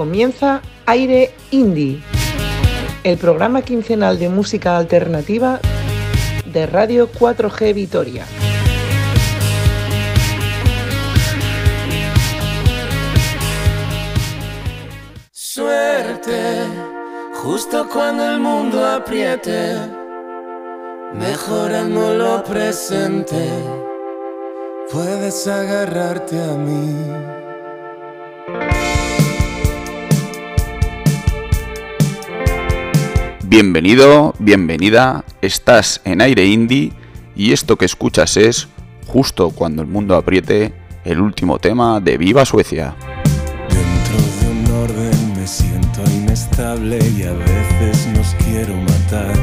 Comienza Aire Indie, el programa quincenal de música alternativa de Radio 4G Vitoria. Suerte, justo cuando el mundo apriete, mejorando lo presente, puedes agarrarte a mí. Bienvenido, bienvenida, estás en aire indie y esto que escuchas es, justo cuando el mundo apriete, el último tema de Viva Suecia. Dentro de un orden me siento inestable y a veces nos quiero matar.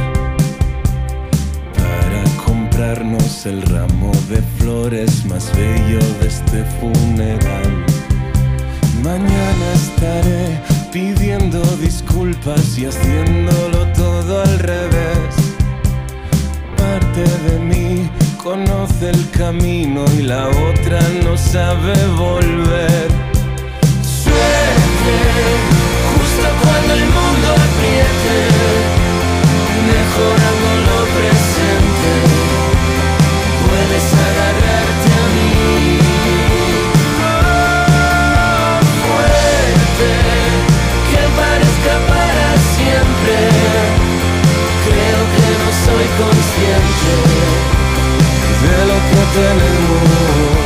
Para comprarnos el ramo de flores más bello de este funeral. Mañana estaré pidiendo disculpas y haciéndolo todo al revés. Parte de mí conoce el camino y la otra no sabe volver. Suerte, justo cuando el mundo apriete, mejorando consciente de lo que tenemos.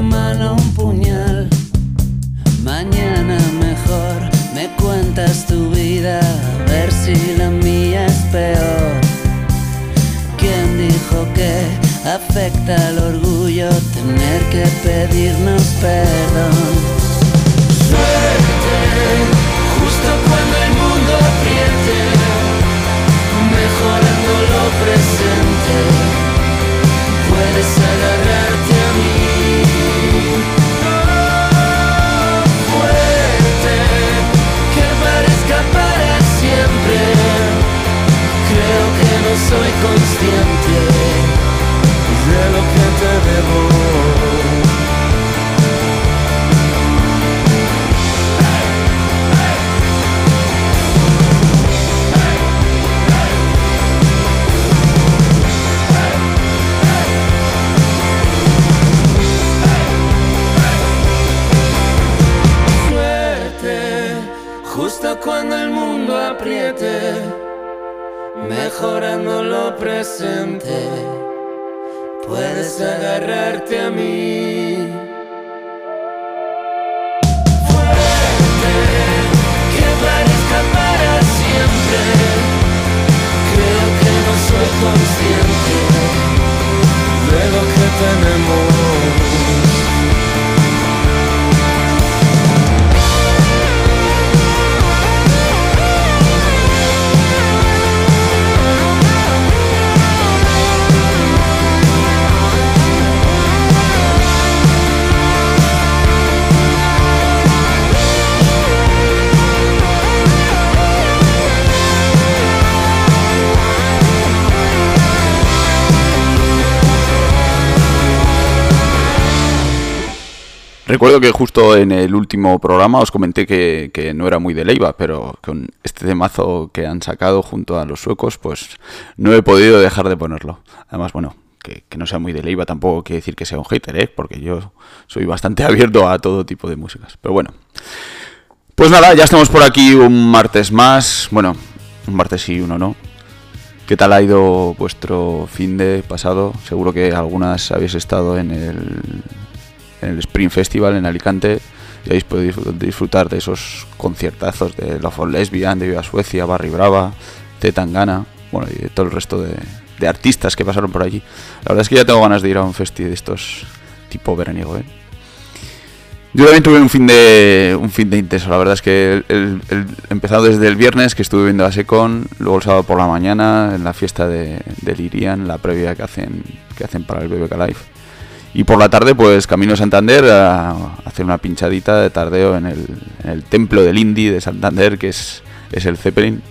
Mano tenemos. Recuerdo que justo en el último programa os comenté que, no era muy de Leiva, pero con este temazo que han sacado junto a los suecos, pues no he podido dejar de ponerlo. Además, bueno, que, no sea muy de Leiva tampoco quiere decir que sea un hater, ¿eh? porque yo soy bastante abierto a todo tipo de músicas. Pero bueno, pues nada, ya estamos por aquí un martes más. Bueno, un martes sí, uno no. ¿Qué tal ha ido vuestro fin de pasado? Seguro que algunas habéis estado en el, en el Spring Festival en Alicante y habéis podido disfrutar de esos conciertazos de Love for Lesbian, de Viva Suecia, Barry Brava, de Tangana, bueno, y de todo el resto de, de artistas que pasaron por allí. La verdad es que ya tengo ganas de ir a un festi de estos tipo veraniego, ¿eh? Yo también tuve un fin de un fin de intenso. La verdad es que el, empezado desde el viernes que estuve viendo a Secon, luego el sábado por la mañana en la fiesta de, de Lirian, la previa que hacen que hacen para el BBK Live. Y por la tarde, pues camino a Santander a hacer una pinchadita de tardeo en el, templo del Indy de Santander, que es, es el Zeppelin.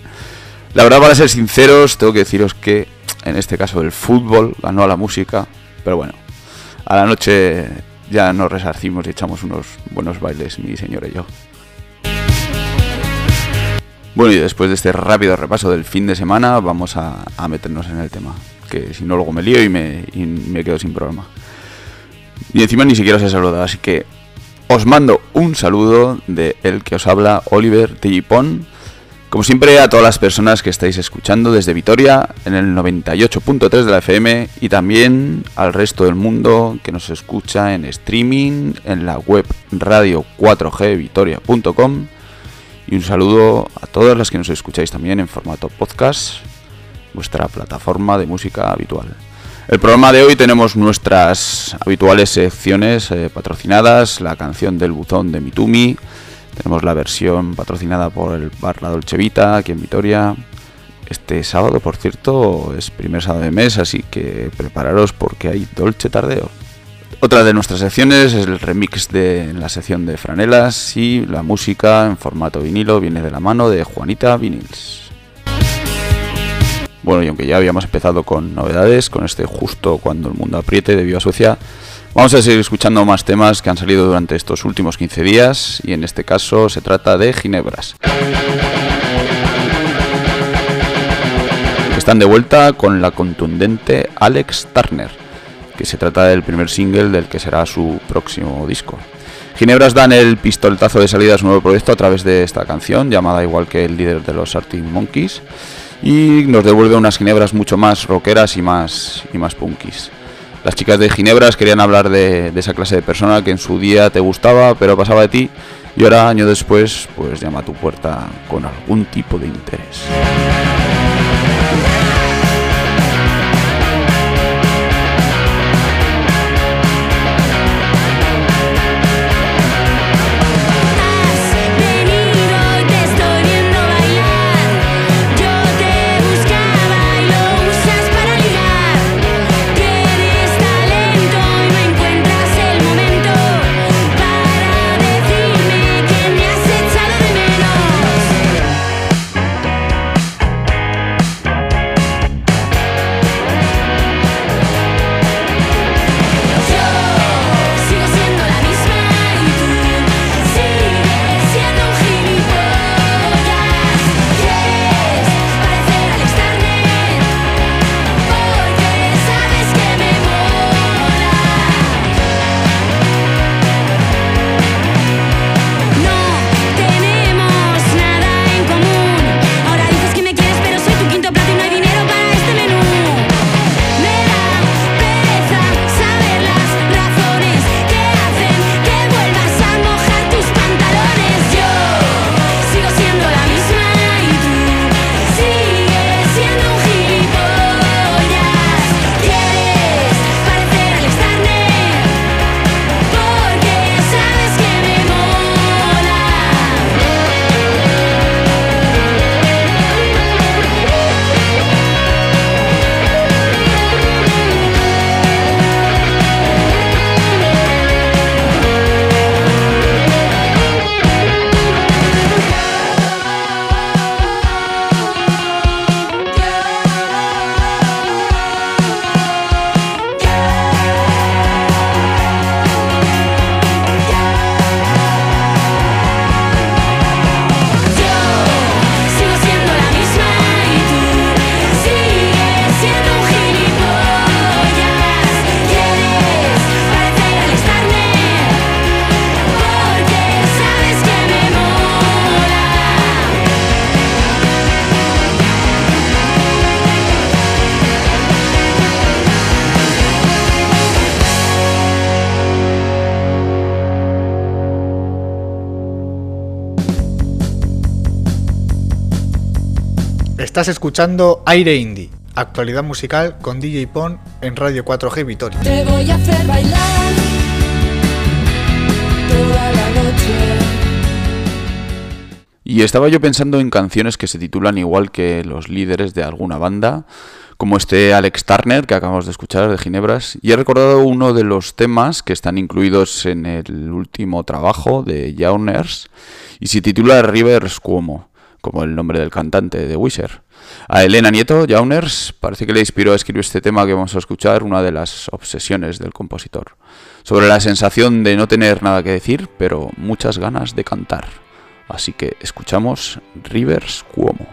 La verdad, para ser sinceros, tengo que deciros que en este caso el fútbol ganó a la música, pero bueno, a la noche ya nos resarcimos y echamos unos buenos bailes, mi señor y yo. Bueno, y después de este rápido repaso del fin de semana, vamos a, meternos en el tema, que si no luego me lío y me, y me quedo sin problema. Y encima ni siquiera os he saludado, así que os mando un saludo de el que os habla Oliver Tillipón. Como siempre, a todas las personas que estáis escuchando desde Vitoria en el 98.3 de la FM y también al resto del mundo que nos escucha en streaming en la web radio4gvitoria.com y un saludo a todas las que nos escucháis también en formato podcast, vuestra plataforma de música habitual. El programa de hoy tenemos nuestras habituales secciones eh, patrocinadas, la canción del buzón de Mitumi, tenemos la versión patrocinada por el bar La Dolce Vita aquí en Vitoria. Este sábado, por cierto, es primer sábado de mes, así que prepararos porque hay Dolce Tardeo. Otra de nuestras secciones es el remix de la sección de franelas y la música en formato vinilo viene de la mano de Juanita Vinils. Bueno, y aunque ya habíamos empezado con novedades, con este justo cuando el mundo apriete debido a Suecia, vamos a seguir escuchando más temas que han salido durante estos últimos 15 días y en este caso se trata de Ginebras. Están de vuelta con la contundente Alex Turner, que se trata del primer single del que será su próximo disco. Ginebras dan el pistoletazo de salida a su nuevo proyecto a través de esta canción, llamada igual que el líder de los Arctic Monkeys, y nos devuelve unas ginebras mucho más rockeras y más, y más punkis. Las chicas de Ginebras querían hablar de, de, esa clase de persona que en su día te gustaba pero pasaba de ti y ahora, año después, pues llama a tu puerta con algún tipo de interés. Estás escuchando Aire Indie, actualidad musical con DJ Pon en Radio 4G Vitoria. Te voy a hacer bailar. Y estaba yo pensando en canciones que se titulan igual que los líderes de alguna banda, como este Alex Turner que acabamos de escuchar de Ginebras, y he recordado uno de los temas que están incluidos en el último trabajo de Jauners, y se titula Rivers Cuomo, como el nombre del cantante de Wisher. A Elena Nieto, Jauners, parece que le inspiró a escribir este tema que vamos a escuchar, una de las obsesiones del compositor, sobre la sensación de no tener nada que decir, pero muchas ganas de cantar. Así que escuchamos Rivers Cuomo.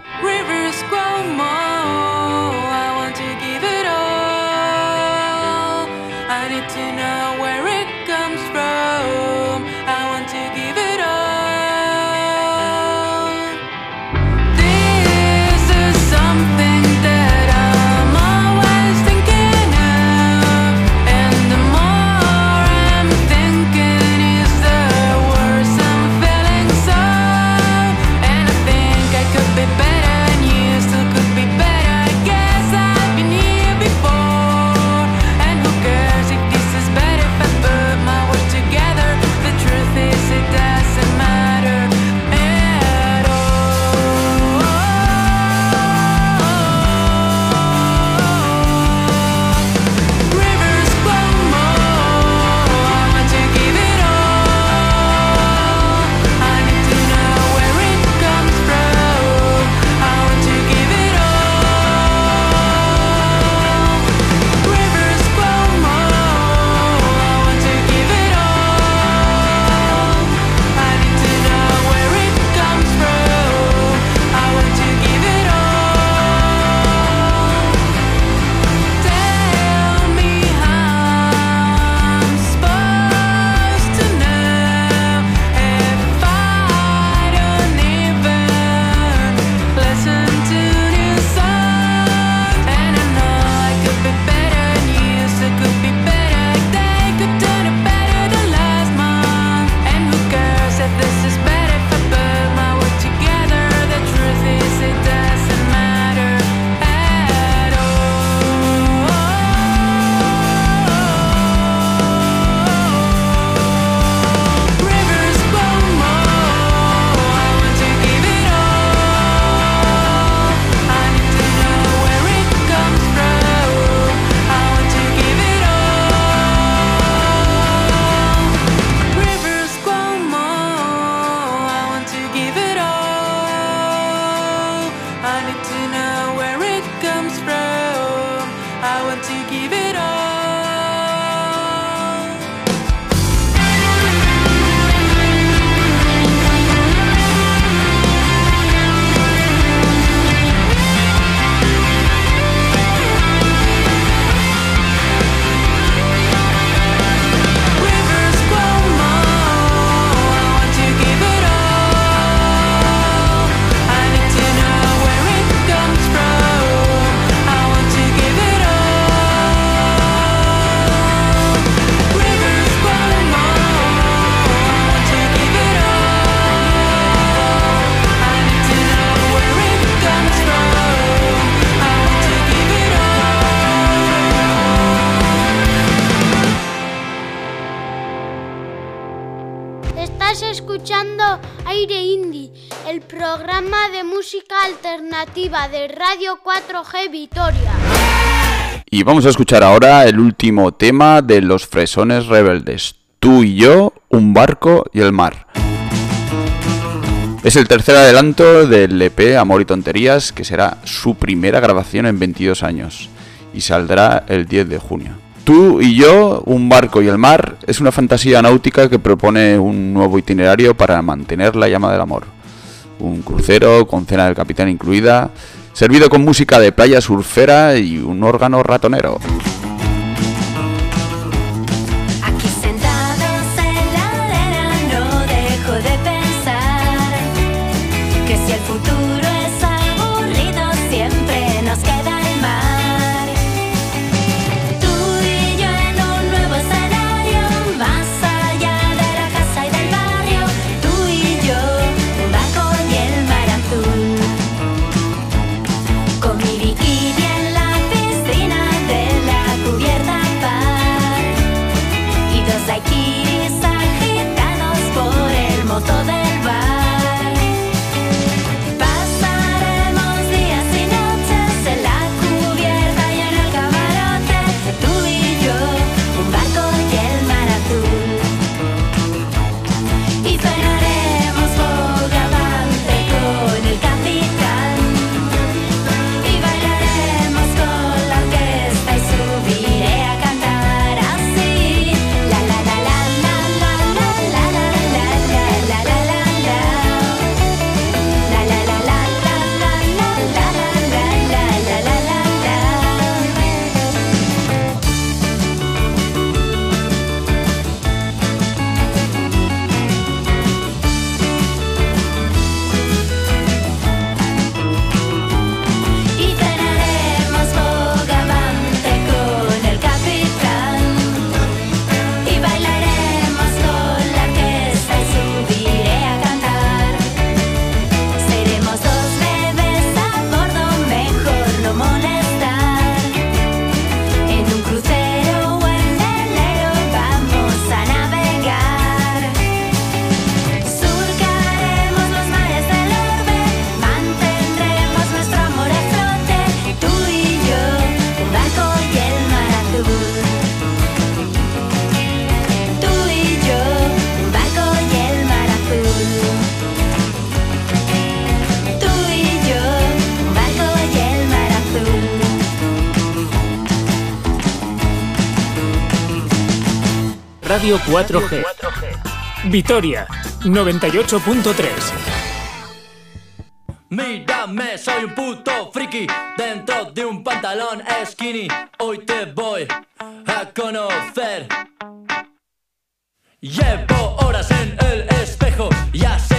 4G Vitoria. Y vamos a escuchar ahora el último tema de los Fresones Rebeldes. Tú y yo, un barco y el mar. Es el tercer adelanto del EP Amor y Tonterías, que será su primera grabación en 22 años y saldrá el 10 de junio. Tú y yo, un barco y el mar, es una fantasía náutica que propone un nuevo itinerario para mantener la llama del amor un crucero con cena del capitán incluida, servido con música de playa surfera y un órgano ratonero. Radio 4G. Vitoria 98.3. Mírame, soy un puto friki dentro de un pantalón skinny. Hoy te voy a conocer. Llevo horas en el espejo, ya sé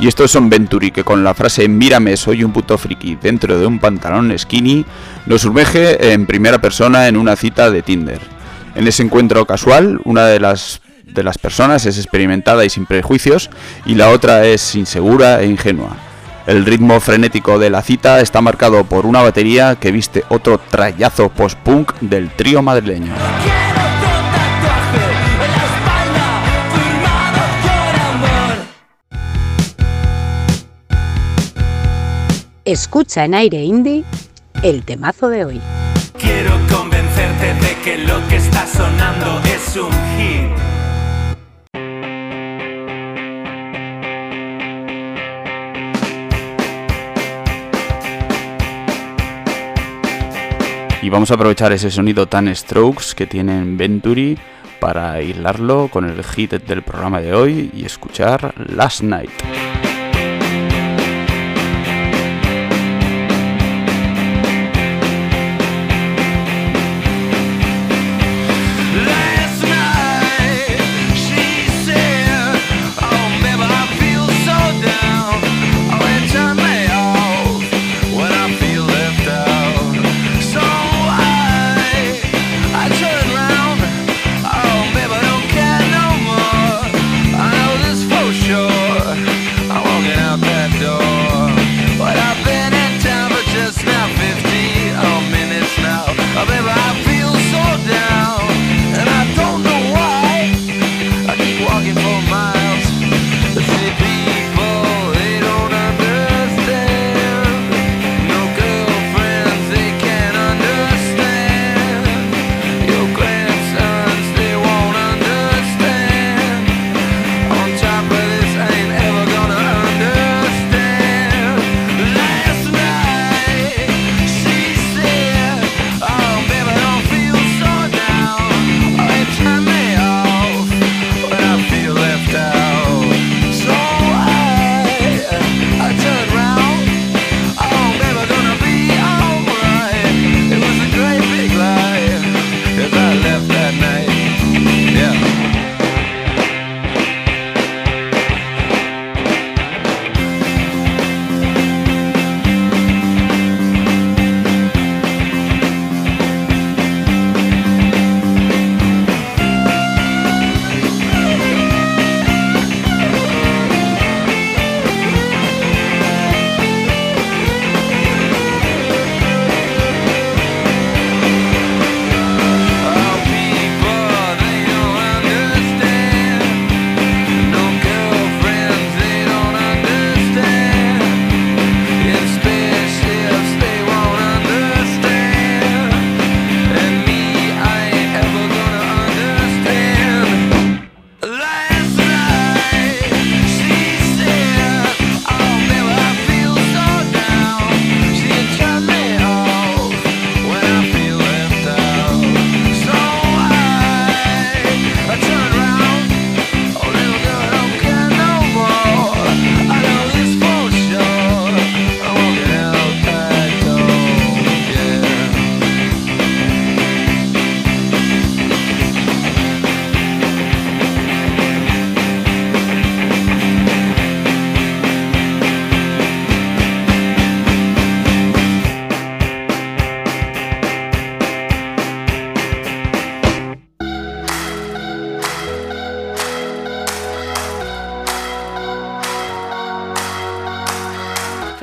Y estos son Venturi, que con la frase Mírame, soy un puto friki dentro de un pantalón skinny, nos sumerge en primera persona en una cita de Tinder. En ese encuentro casual, una de las, de las personas es experimentada y sin prejuicios, y la otra es insegura e ingenua. El ritmo frenético de la cita está marcado por una batería que viste otro trayazo post-punk del trío madrileño. Escucha en aire indie el temazo de hoy. Quiero convencerte de que lo que está sonando es un hit. Y vamos a aprovechar ese sonido tan strokes que tienen Venturi para aislarlo con el hit del programa de hoy y escuchar Last Night.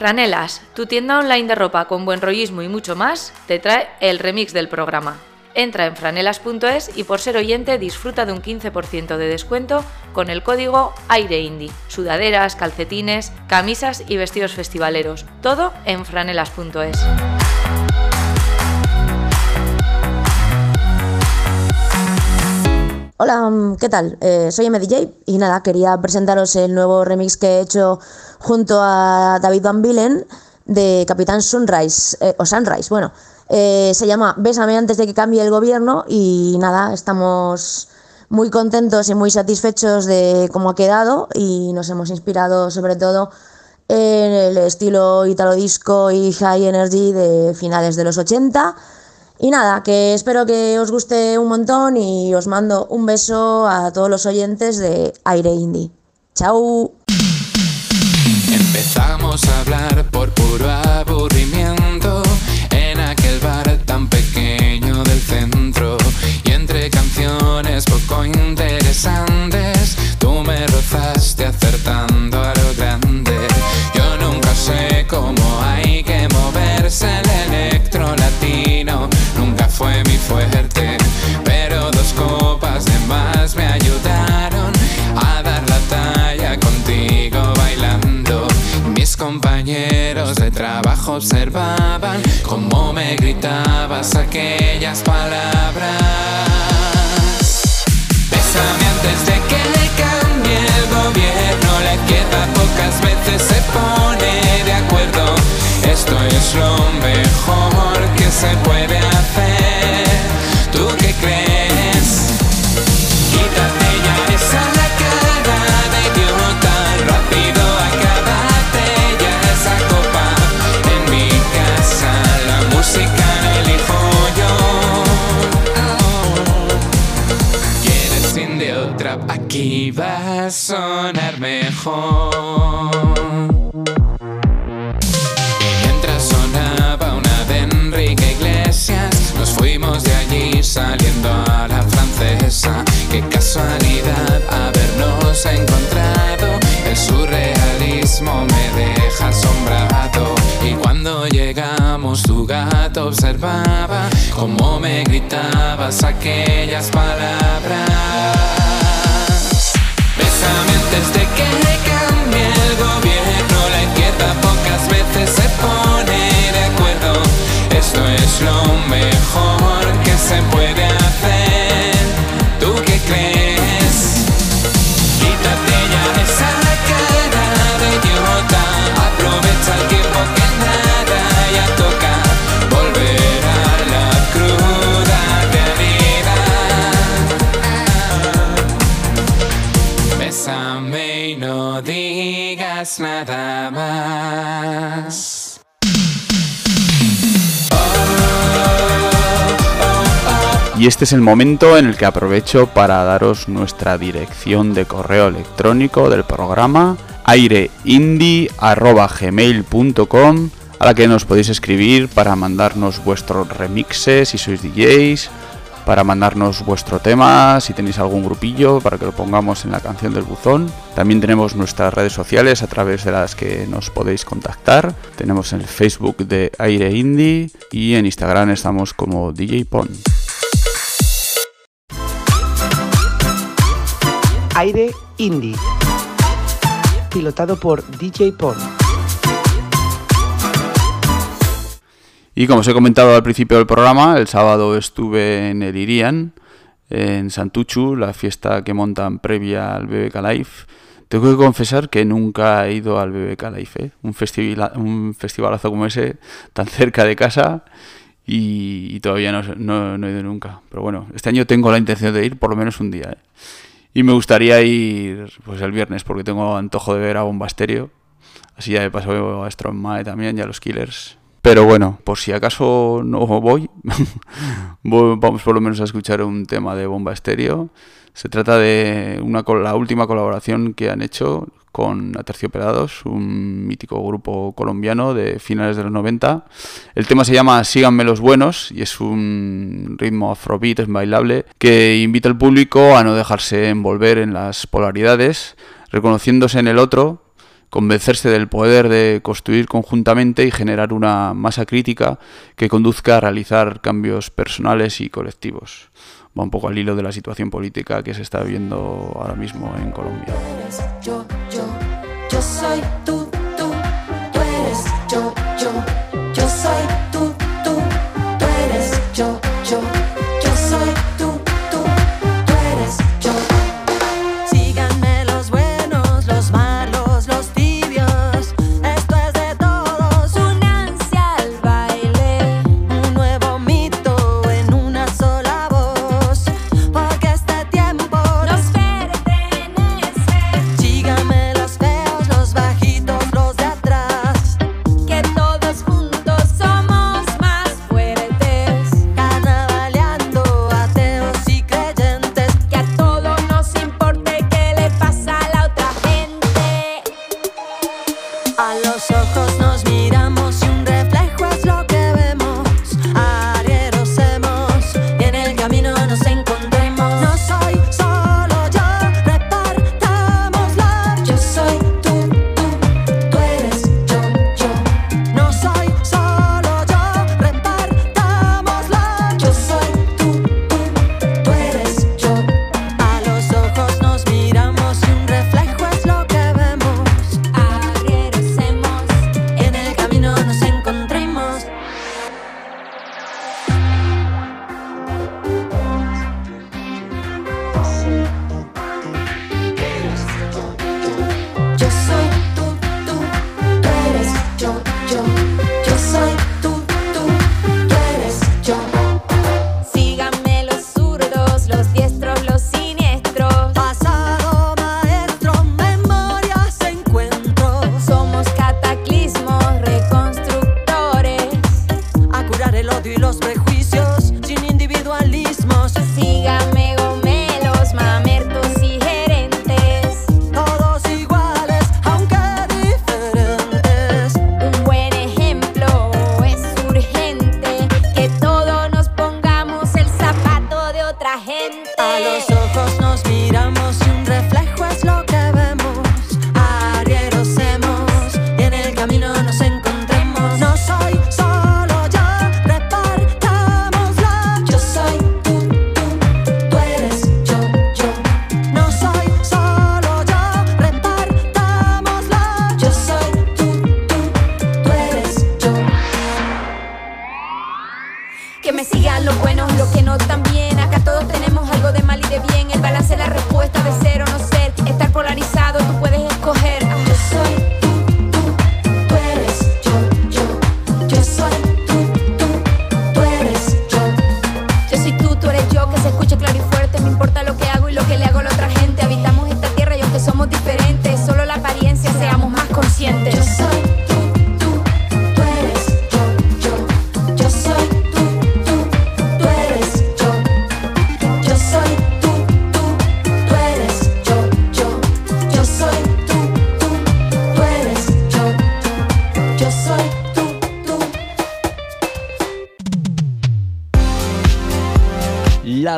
Franelas, tu tienda online de ropa con buen rollismo y mucho más, te trae el remix del programa. Entra en franelas.es y por ser oyente disfruta de un 15% de descuento con el código AIREINDI. Sudaderas, calcetines, camisas y vestidos festivaleros. Todo en franelas.es. Hola, ¿qué tal? Eh, soy MDJ y nada, quería presentaros el nuevo remix que he hecho junto a David Van Bilen de Capitán Sunrise, eh, o Sunrise, bueno, eh, se llama Bésame antes de que cambie el gobierno y nada, estamos muy contentos y muy satisfechos de cómo ha quedado y nos hemos inspirado sobre todo en el estilo italo disco y high energy de finales de los 80 y nada, que espero que os guste un montón y os mando un beso a todos los oyentes de Aire Indie. Chao. Interesantes tú me rozaste acertando a lo grande. Yo nunca sé cómo hay que moverse el electro latino, nunca fue mi fuerte, pero dos copas de más me ayudaron a dar la talla contigo bailando. Mis compañeros de trabajo observaban cómo me gritabas aquellas palabras. Observaba cómo me gritabas aquellas palabras. Bésame antes de que cambie el gobierno. La izquierda pocas veces se pone de acuerdo. Esto es lo Y este es el momento en el que aprovecho para daros nuestra dirección de correo electrónico del programa aireindie.gmail.com a la que nos podéis escribir para mandarnos vuestros remixes si sois DJs, para mandarnos vuestro tema si tenéis algún grupillo para que lo pongamos en la canción del buzón. También tenemos nuestras redes sociales a través de las que nos podéis contactar. Tenemos el Facebook de Aire Indie y en Instagram estamos como DJ Pon. Aire Indie. Pilotado por DJ Pon. Y como os he comentado al principio del programa, el sábado estuve en el Irian, en Santuchu, la fiesta que montan previa al BBK Live. Tengo que confesar que nunca he ido al BBK Live, ¿eh? un, festivila- un festivalazo como ese, tan cerca de casa, y, y todavía no, no- no he ido nunca. Pero bueno, este año tengo la intención de ir por lo menos un día. ¿eh? Y me gustaría ir pues el viernes, porque tengo antojo de ver a Bomba Estéreo. Así ya de paso veo a Stromae también y a los Killers. Pero bueno, por si acaso no voy, vamos por lo menos a escuchar un tema de Bomba Estéreo. Se trata de una, la última colaboración que han hecho con Aterciopelados, un mítico grupo colombiano de finales de los 90. El tema se llama Síganme los buenos y es un ritmo afrobeat, es bailable, que invita al público a no dejarse envolver en las polaridades, reconociéndose en el otro, convencerse del poder de construir conjuntamente y generar una masa crítica que conduzca a realizar cambios personales y colectivos. Va un poco al hilo de la situación política que se está viviendo ahora mismo en Colombia. yo, yo, yo soy tú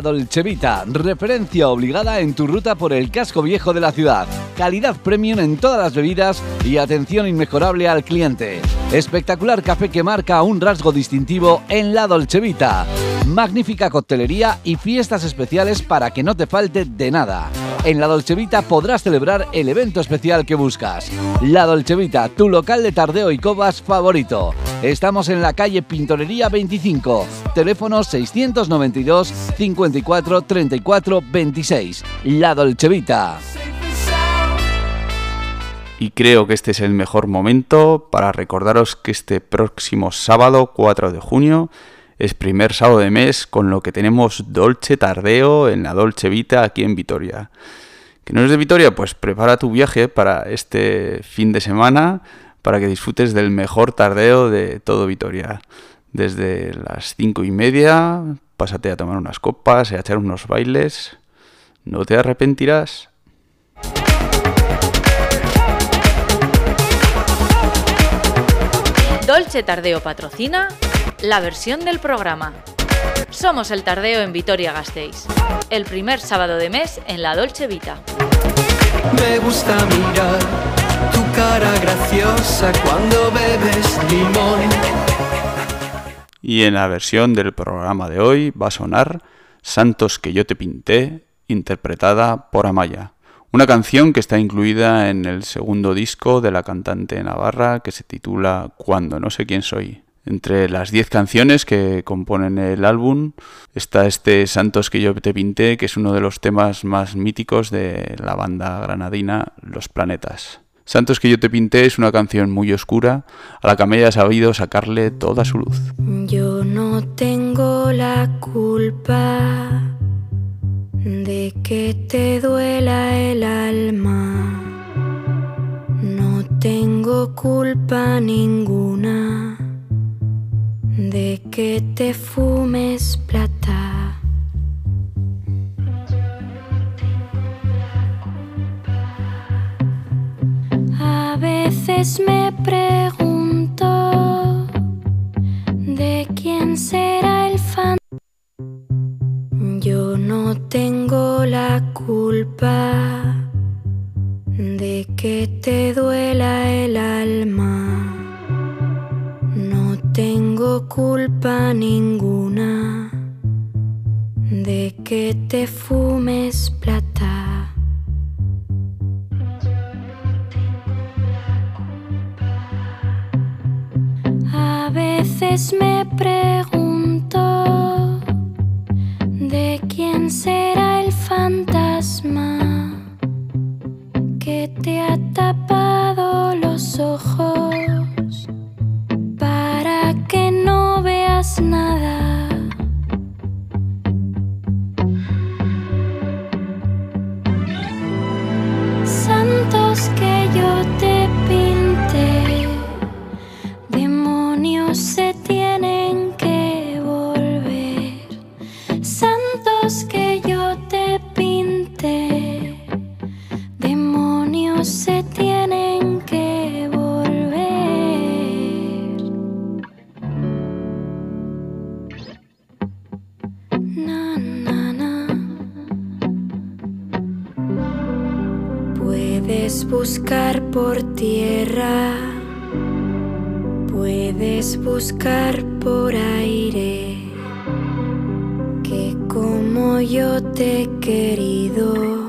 La referencia obligada en tu ruta por el casco viejo de la ciudad. Calidad premium en todas las bebidas y atención inmejorable al cliente. Espectacular café que marca un rasgo distintivo en La Dolce Vita. Magnífica coctelería y fiestas especiales para que no te falte de nada. En La Dolce Vita podrás celebrar el evento especial que buscas. La Dolce Vita, tu local de tardeo y cobas favorito. Estamos en la calle Pintorería 25, teléfono 692 54 34 26. La Dolce Vita. Y creo que este es el mejor momento para recordaros que este próximo sábado 4 de junio es primer sábado de mes con lo que tenemos Dolce Tardeo en la Dolce Vita aquí en Vitoria. ¿Que no es de Vitoria? Pues prepara tu viaje para este fin de semana para que disfrutes del mejor tardeo de todo Vitoria. Desde las cinco y media, pásate a tomar unas copas a echar unos bailes. No te arrepentirás. Dolce Tardeo patrocina la versión del programa. Somos el Tardeo en Vitoria-Gasteiz. El primer sábado de mes en la Dolce Vita. Me gusta mirar tu cara graciosa cuando bebes limón. Y en la versión del programa de hoy va a sonar Santos que yo te pinté, interpretada por Amaya. Una canción que está incluida en el segundo disco de la cantante navarra que se titula Cuando no sé quién soy. Entre las 10 canciones que componen el álbum está este Santos que yo te pinté, que es uno de los temas más míticos de la banda granadina Los Planetas. Santos que yo te pinté es una canción muy oscura a la que Amaya ha sabido sacarle toda su luz. Yo no tengo la culpa de que te duela el alma. No tengo culpa ninguna de que te fumes plata. A veces me pregunto de quién será el fan. Yo no tengo la culpa culpa puedes buscar por aire, que como yo te he querido,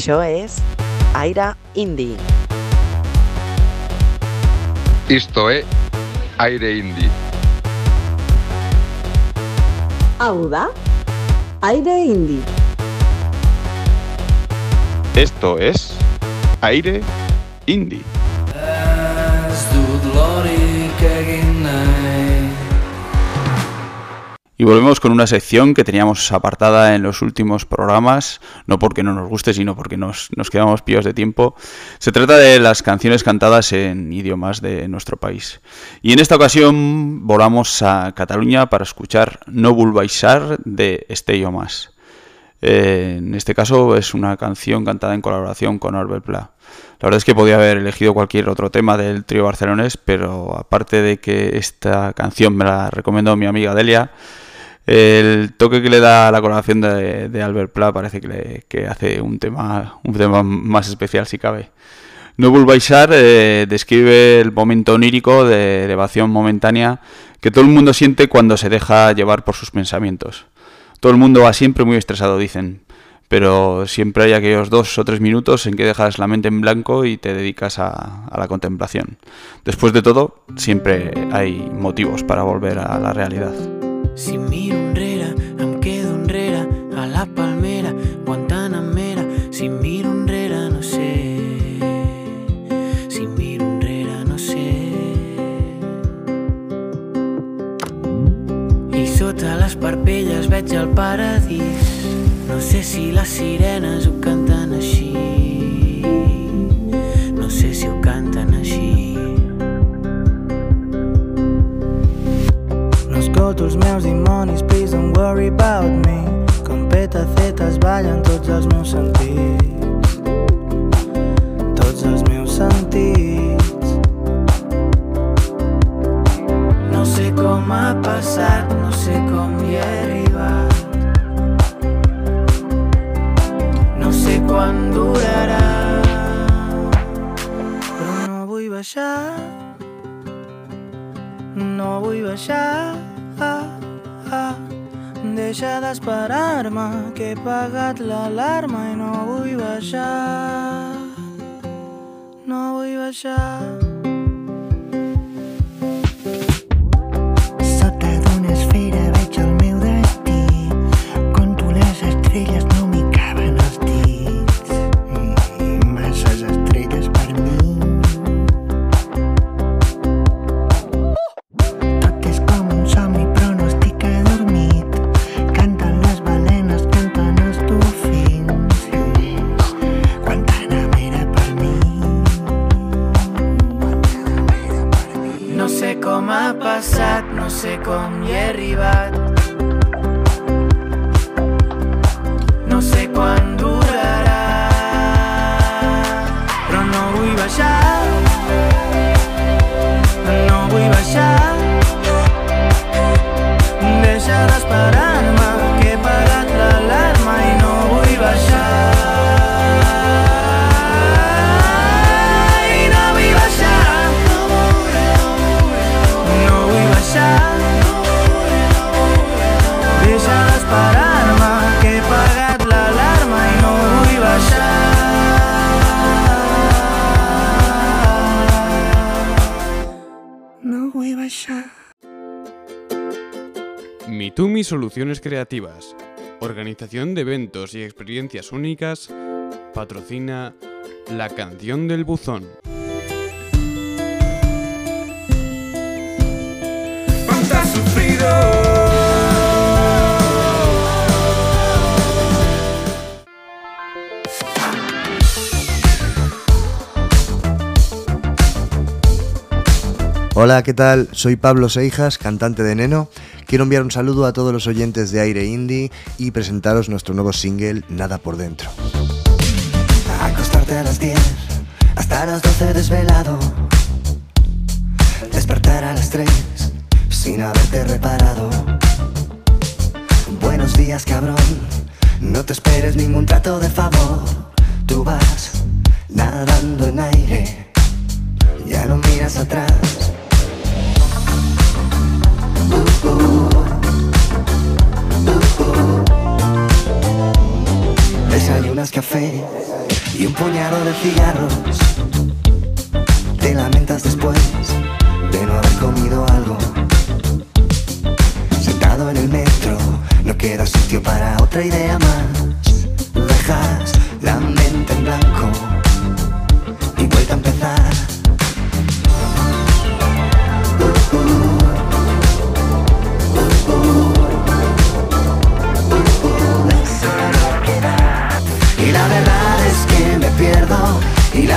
Això és Aire Indie. Isto é Aire Indie. Auda, Aire Indie. Esto es Aire Indie. Ez Y volvemos con una sección que teníamos apartada en los últimos programas, no porque no nos guste, sino porque nos, quedamos pillos de tiempo. Se trata de las canciones cantadas en idiomas de nuestro país. Y en esta ocasión volamos a Cataluña para escuchar No Baixar de Estello Más. Eh, en este caso es una canción cantada en colaboración con Albert Pla. La verdad es que podía haber elegido cualquier otro tema del trío barcelonés, pero aparte de que esta canción me la recomendó mi amiga Delia, el toque que le da la colaboración de, de Albert Pla parece que, le, que hace un tema, un tema más especial si cabe. Noble Baixar eh, describe el momento onírico de elevación momentánea que todo el mundo siente cuando se deja llevar por sus pensamientos. Todo el mundo va siempre muy estresado, dicen, pero siempre hay aquellos dos o tres minutos en que dejas la mente en blanco y te dedicas a, a la contemplación. Después de todo, siempre hay motivos para volver a la realidad. Si miro les parpelles veig el paradís. No sé si les sirenes ho canten així. No sé si ho canten així. Escolto els meus dimonis, please don't worry about me. Com petacetes ballen tots els meus sentits. Tots els meus sentits. Com ha passat, no sé com hi he arribat. No sé quan durarà. Però no vull baixar. No vull baixar. Ah, ah. Deixa d'esperar-me, que he pagat l'alarma i no vull baixar. No vull baixar. Sé com hi he Soluciones Creativas, organización de eventos y experiencias únicas, patrocina La Canción del Buzón. Hola, ¿qué tal? Soy Pablo Seijas, cantante de Neno. Quiero enviar un saludo a todos los oyentes de Aire Indie y presentaros nuestro nuevo single Nada por dentro. Acostarte a las 10, hasta las 12 desvelado. Despertar a las 3, sin haberte reparado. Buenos días, cabrón. No te esperes ningún trato de favor. Tú vas nadando en aire. Ya no miras atrás. Uh, uh. Uh, uh. Desayunas café de cigarros. Te lamentas después de no haber comido algo. Sentado en el metro, no queda sitio para otra idea más. Dejas la mente en blanco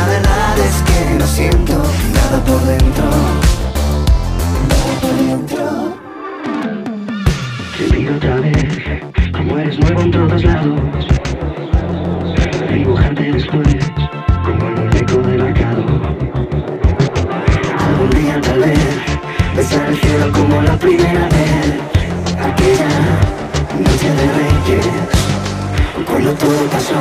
la verdad es que no siento nada por dentro. Nada por dentro. Te digo otra vez Como eres nuevo en todos lados. Dibujarte después Como el muñeco de mercado Algún día tal vez Besar el como la primera vez. Aquella noche de reyes cuando todo pasó.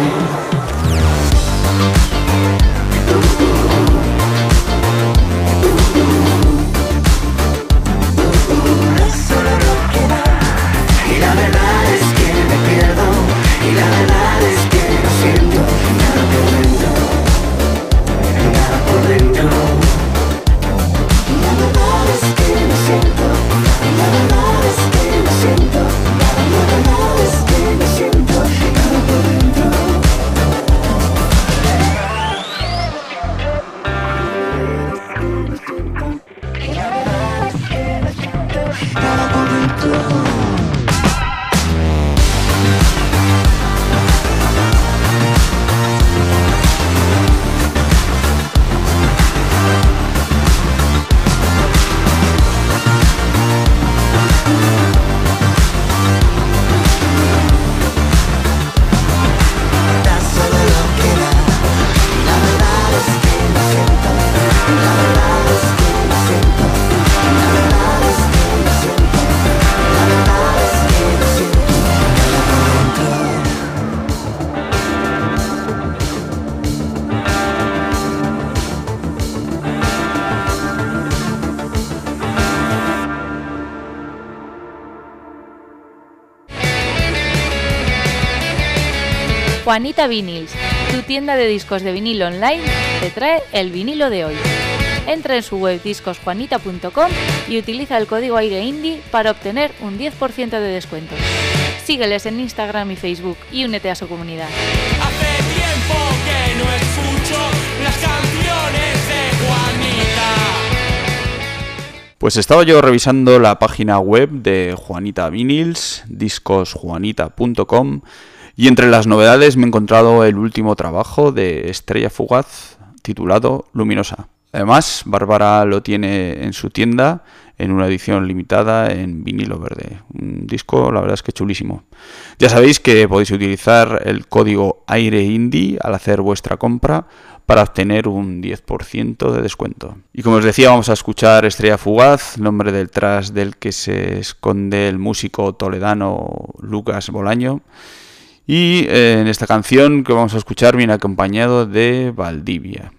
Juanita Vinyls, tu tienda de discos de vinilo online, te trae el vinilo de hoy. Entra en su web discosjuanita.com y utiliza el código AIREINDIE para obtener un 10% de descuento. Sígueles en Instagram y Facebook y únete a su comunidad. Hace tiempo que no escucho las canciones de Juanita. Pues estaba yo revisando la página web de Juanita Vinyls, discosjuanita.com, y entre las novedades me he encontrado el último trabajo de Estrella Fugaz titulado Luminosa. Además, Bárbara lo tiene en su tienda en una edición limitada en vinilo verde. Un disco, la verdad es que chulísimo. Ya sabéis que podéis utilizar el código AIREINDI al hacer vuestra compra para obtener un 10% de descuento. Y como os decía, vamos a escuchar Estrella Fugaz, nombre detrás del que se esconde el músico toledano Lucas Bolaño. Y eh, en esta canción que vamos a escuchar viene acompañado de Valdivia.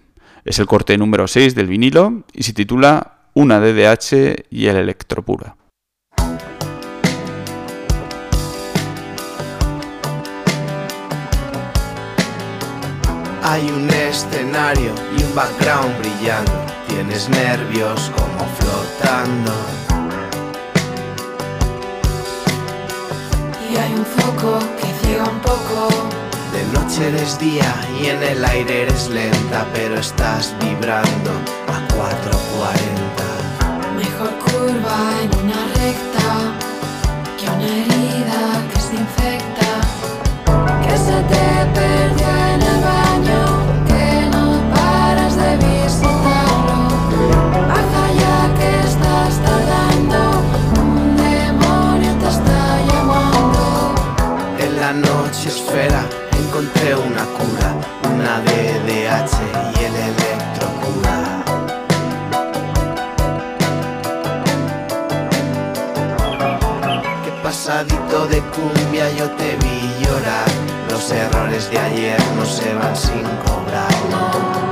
Es el corte número 6 del vinilo y se titula Una DDH y el Electropura. Hay un escenario y un background brillando. Tienes nervios como flotando. Y hay un foco que De noche eres día y en el aire eres lenta, pero estás vibrando a 440. Encontré una cura, una DDH y el electrocura. Que pasadito de cumbia yo te vi llorar. Los errores de ayer no se van sin cobrar.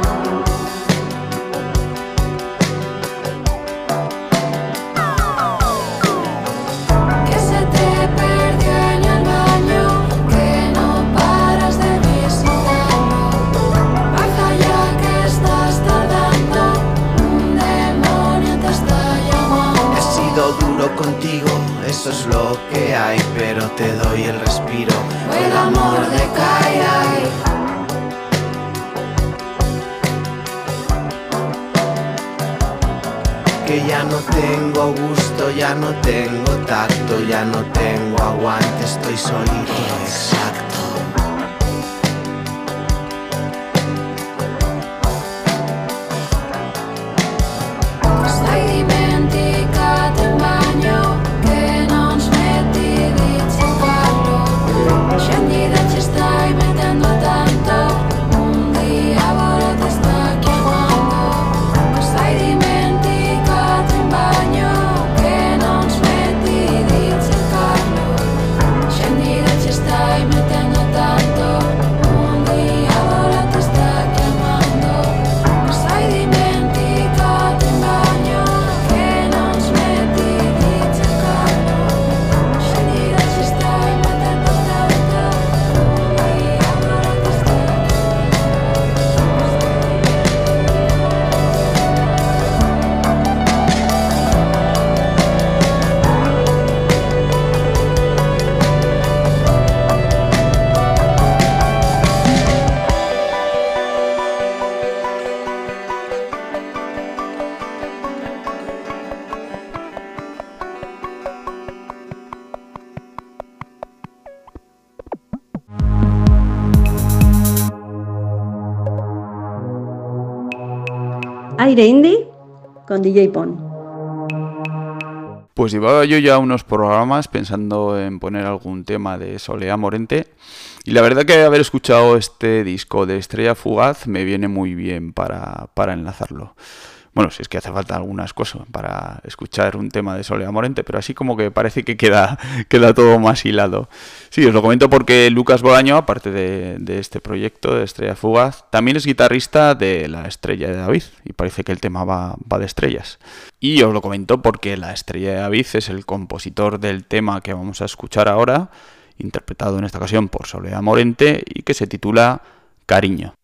Pero te doy el respiro el amor de Kairai. Que ya no tengo gusto, ya no tengo tacto, ya no tengo aguante, estoy solito, exacto. Indie con DJ Pon. Pues llevaba yo ya unos programas pensando en poner algún tema de Soleá Morente y la verdad que haber escuchado este disco de Estrella Fugaz me viene muy bien para, para enlazarlo. Bueno, si es que hace falta algunas cosas para escuchar un tema de Soleá Morente, pero así como que parece que queda, queda todo más hilado. Sí, os lo comento porque Lucas Bolaño, aparte de, de este proyecto de Estrella Fugaz, también es guitarrista de La Estrella de David y parece que el tema va, va de estrellas. Y os lo comento porque La Estrella de David es el compositor del tema que vamos a escuchar ahora, interpretado en esta ocasión por Soledad Morente y que se titula Cariño.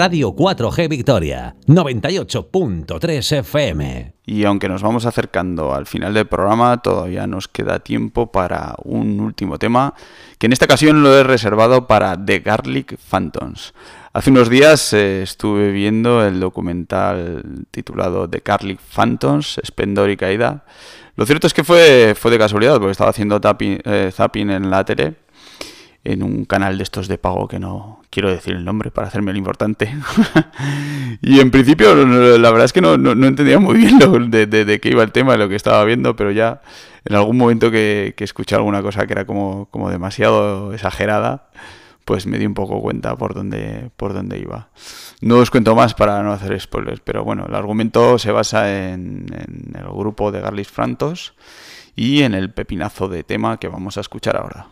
Radio 4G Victoria, 98.3 FM. Y aunque nos vamos acercando al final del programa, todavía nos queda tiempo para un último tema, que en esta ocasión lo he reservado para The Garlic Phantoms. Hace unos días eh, estuve viendo el documental titulado The Garlic Phantoms, Esplendor y Caída. Lo cierto es que fue, fue de casualidad, porque estaba haciendo eh, zapping en la tele, en un canal de estos de pago que no quiero decir el nombre para hacerme lo importante. y en principio la verdad es que no, no- no entendía muy bien lo, de, de- de qué iba el tema, lo que estaba viendo, pero ya en algún momento que, que escuché alguna cosa que era como, como demasiado exagerada, pues me di un poco cuenta por dónde, por dónde iba. No os cuento más para no hacer spoilers, pero bueno, el argumento se basa en, en el grupo de Garlis Frantos y en el pepinazo de tema que vamos a escuchar ahora.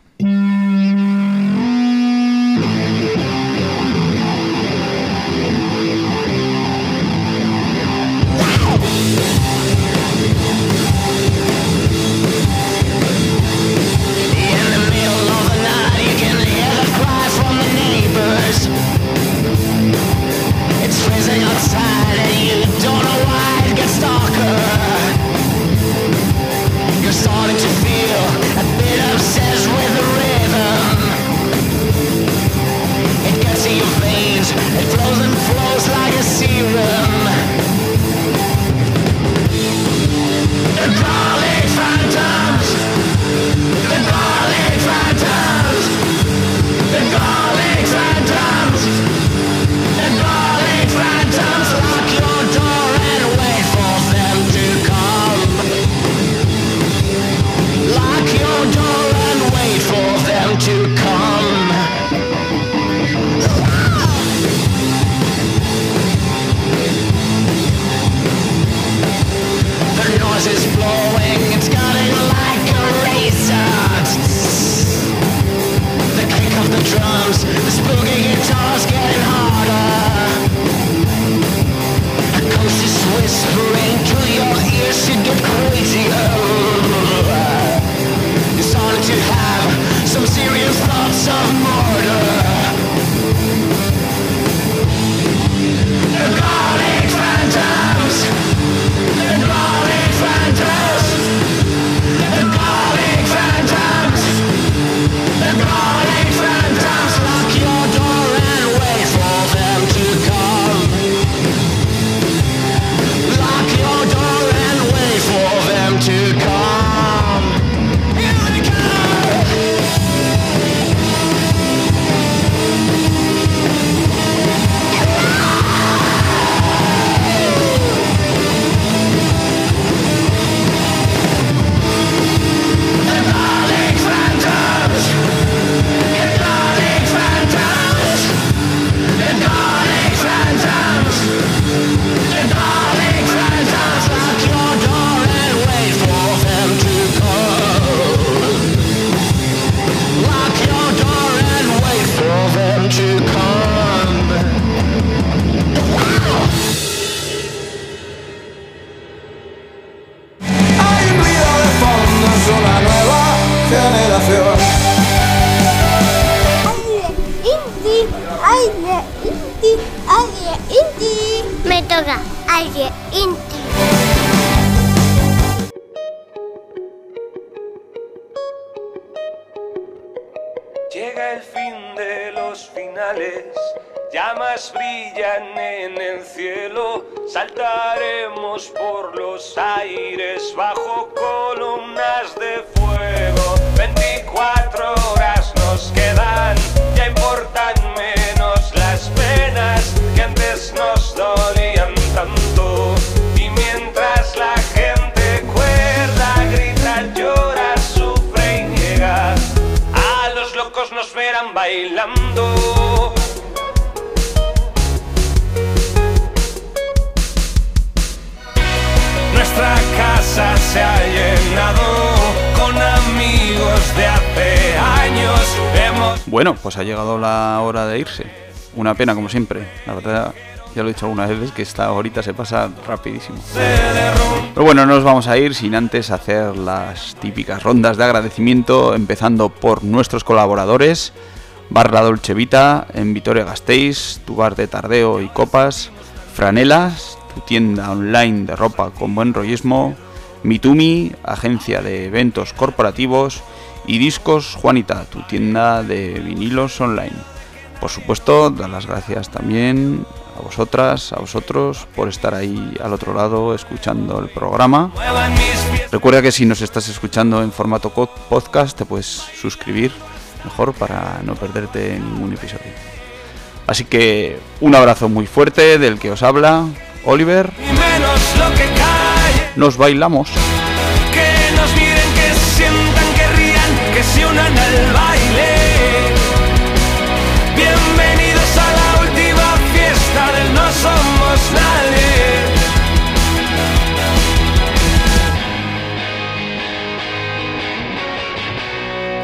Siempre. La verdad, ya lo he dicho algunas veces, que esta horita se pasa rapidísimo. Pero bueno, no nos vamos a ir sin antes hacer las típicas rondas de agradecimiento, empezando por nuestros colaboradores. Bar La Dolce Vita en Vitoria Gasteiz, tu bar de tardeo y copas, Franelas, tu tienda online de ropa con buen rollismo, Mitumi, agencia de eventos corporativos y Discos Juanita, tu tienda de vinilos online. Por supuesto, dar las gracias también a vosotras, a vosotros por estar ahí al otro lado escuchando el programa. Recuerda que si nos estás escuchando en formato podcast te puedes suscribir mejor para no perderte ningún episodio. Así que un abrazo muy fuerte del que os habla Oliver. Nos bailamos. Que nos miren, que sientan, que rían, que se unan al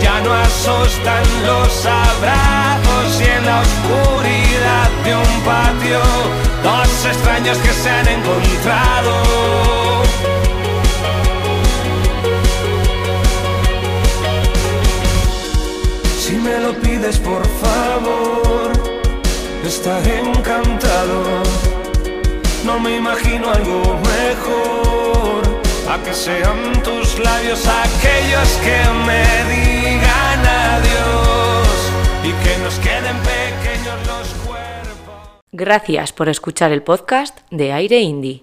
ya no asustan los abrazos. Y en la oscuridad de un patio, dos extraños que se han encontrado. Si me lo pides por favor, estaré encantado. No me imagino algo mejor, a que sean tus labios aquellos que me digan adiós y que nos queden pequeños los Gracias por escuchar el podcast de Aire Indie.